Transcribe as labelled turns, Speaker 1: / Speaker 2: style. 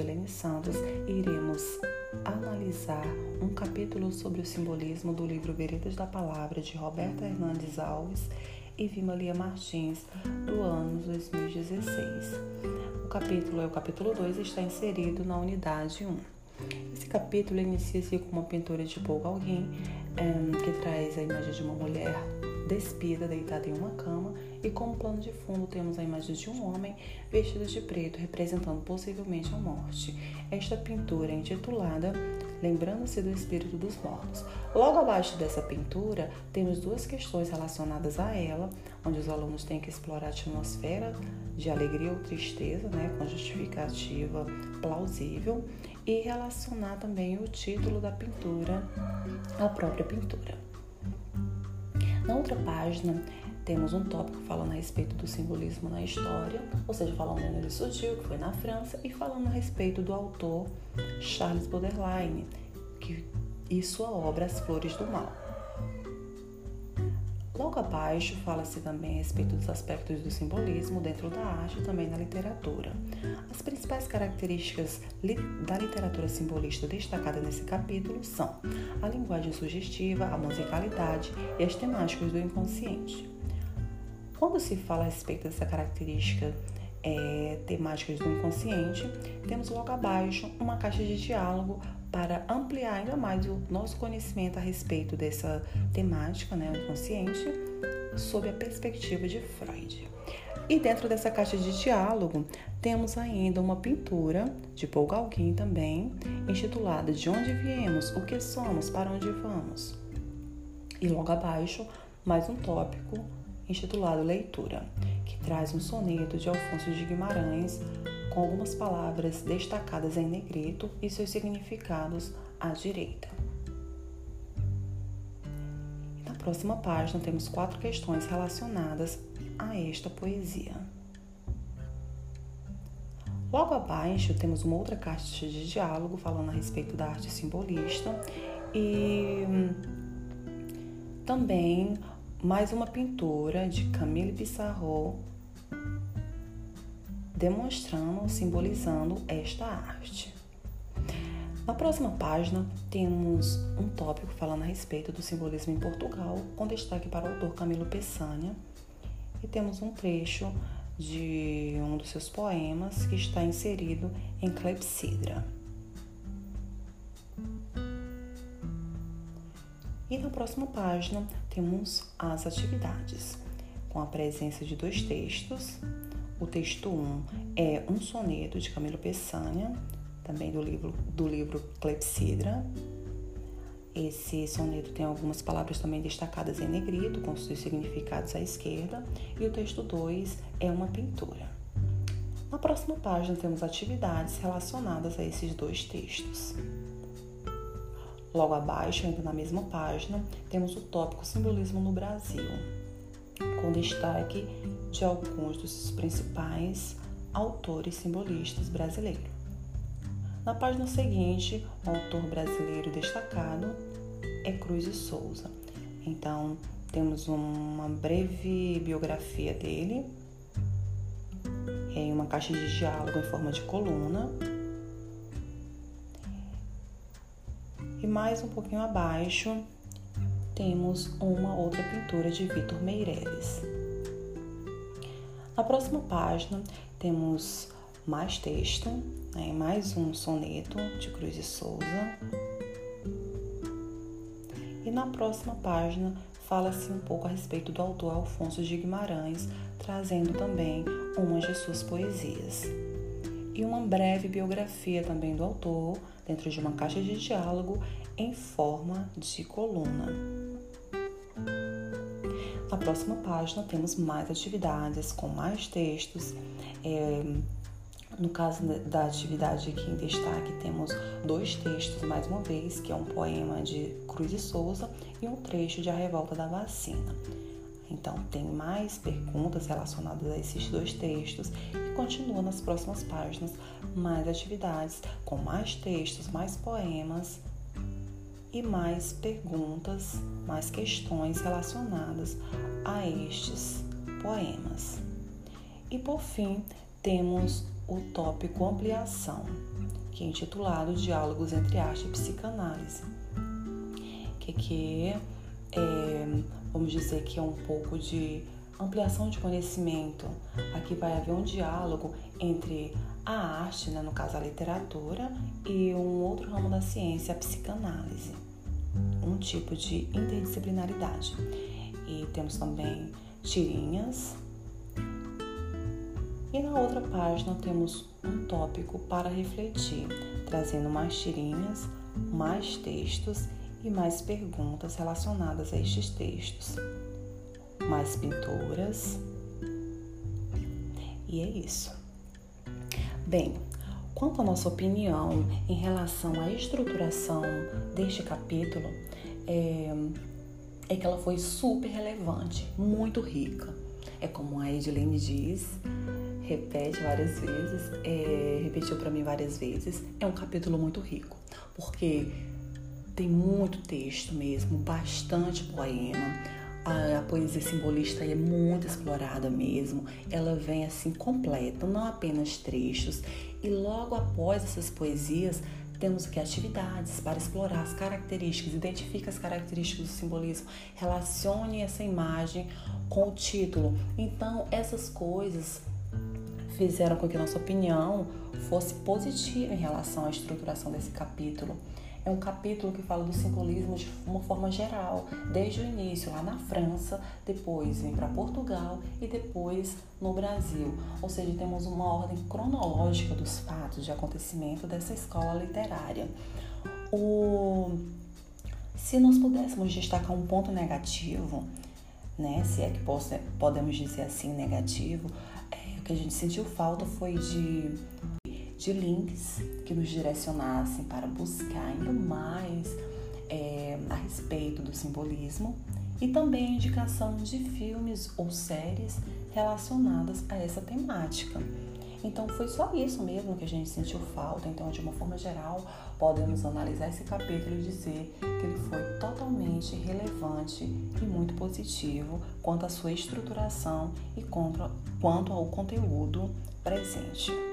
Speaker 1: Edilene Santos iremos analisar um capítulo sobre o simbolismo do livro Veredas da Palavra de Roberta Hernandes Alves e Vimalia Martins, do ano 2016. O capítulo é o capítulo 2 e está inserido na unidade 1. Esse capítulo inicia-se com uma pintura de Paul Gauguin, eh, que traz a imagem de uma mulher despida, deitada em uma cama, e como plano de fundo temos a imagem de um homem vestido de preto, representando possivelmente a morte. Esta pintura é intitulada Lembrando-se do Espírito dos Mortos. Logo abaixo dessa pintura, temos duas questões relacionadas a ela, onde os alunos têm que explorar a atmosfera de alegria ou tristeza, né, com justificativa plausível, e relacionar também o título da pintura à própria pintura. Na outra página, temos um tópico falando a respeito do simbolismo na história, ou seja, falando onde ele surgiu, que foi na França, e falando a respeito do autor Charles Baudelaire, e sua obra As Flores do Mal. Logo abaixo, fala-se também a respeito dos aspectos do simbolismo dentro da arte e também na literatura. As principais características da literatura simbolista destacada nesse capítulo são a linguagem sugestiva, a musicalidade e as temáticas do inconsciente. Quando se fala a respeito dessa característica é, temáticas do inconsciente, temos logo abaixo uma caixa de diálogo para ampliar ainda mais o nosso conhecimento a respeito dessa temática, né, o inconsciente, sob a perspectiva de Freud. E dentro dessa caixa de diálogo, temos ainda uma pintura de Paul Gauguin também, intitulada De onde viemos, o que somos, para onde vamos. E logo abaixo, mais um tópico intitulado Leitura, que traz um soneto de Alfonso de Guimarães com algumas palavras destacadas em negrito e seus significados à direita. Na próxima página temos quatro questões relacionadas a esta poesia. Logo abaixo temos uma outra caixa de diálogo falando a respeito da arte simbolista e também mais uma pintura de Camille Pissarro demonstrando, simbolizando esta arte. Na próxima página, temos um tópico falando a respeito do simbolismo em Portugal, com destaque para o autor Camilo Peçanha, e temos um trecho de um dos seus poemas que está inserido em Clepsidra. E na próxima página temos as atividades, com a presença de dois textos o texto 1 é um soneto de Camilo Peçanha, também do livro, do livro Clepsidra. Esse soneto tem algumas palavras também destacadas em negrito, com seus significados à esquerda, e o texto 2 é uma pintura. Na próxima página temos atividades relacionadas a esses dois textos. Logo abaixo, ainda na mesma página, temos o tópico Simbolismo no Brasil com destaque de alguns dos principais autores simbolistas brasileiros. Na página seguinte, o autor brasileiro destacado é Cruz e Souza. Então, temos uma breve biografia dele em uma caixa de diálogo em forma de coluna. E mais um pouquinho abaixo, temos uma outra pintura de Vitor Meireles. Na próxima página temos mais texto, né, mais um soneto de Cruz de Souza. E na próxima página fala-se um pouco a respeito do autor Alfonso de Guimarães, trazendo também umas de suas poesias. E uma breve biografia também do autor, dentro de uma caixa de diálogo em forma de coluna. Na próxima página temos mais atividades com mais textos. É, no caso da atividade aqui em destaque, temos dois textos, mais uma vez, que é um poema de Cruz e Souza e um trecho de A Revolta da Vacina. Então, tem mais perguntas relacionadas a esses dois textos e continua nas próximas páginas mais atividades com mais textos, mais poemas e mais perguntas, mais questões relacionadas a estes poemas. E por fim, temos o tópico ampliação, que é intitulado Diálogos entre Arte e Psicanálise, que, que é, vamos dizer que é um pouco de ampliação de conhecimento. Aqui vai haver um diálogo entre a arte, né, no caso a literatura, e um outro ramo da ciência, a psicanálise. Um tipo de interdisciplinaridade. E temos também tirinhas. E na outra página temos um tópico para refletir, trazendo mais tirinhas, mais textos e mais perguntas relacionadas a estes textos mais pinturas. E é isso. Bem, quanto à nossa opinião em relação à estruturação deste capítulo, é, é que ela foi super relevante, muito rica. É como a Edilene diz, repete várias vezes, é, repetiu para mim várias vezes, é um capítulo muito rico, porque tem muito texto mesmo, bastante poema, a, a, poesia simbolista é muito explorada mesmo. Ela vem assim completa, não apenas trechos. E logo após essas poesias, temos aqui atividades para explorar as características, identifique as características do simbolismo, relacione essa imagem com o título. Então, essas coisas fizeram com que nossa opinião fosse positiva em relação à estruturação desse capítulo é um capítulo que fala do simbolismo de uma forma geral, desde o início lá na França, depois vem para Portugal e depois no Brasil. Ou seja, temos uma ordem cronológica dos fatos de acontecimento dessa escola literária. O... Se nós pudéssemos destacar um ponto negativo, né, se é que possa, podemos dizer assim negativo, é, o que a gente sentiu falta foi de de links que nos direcionassem para buscar ainda mais é, a respeito do simbolismo e também indicação de filmes ou séries relacionadas a essa temática. Então foi só isso mesmo que a gente sentiu falta. Então, de uma forma geral, podemos analisar esse capítulo e dizer que ele foi totalmente relevante e muito positivo quanto à sua estruturação e quanto ao conteúdo presente.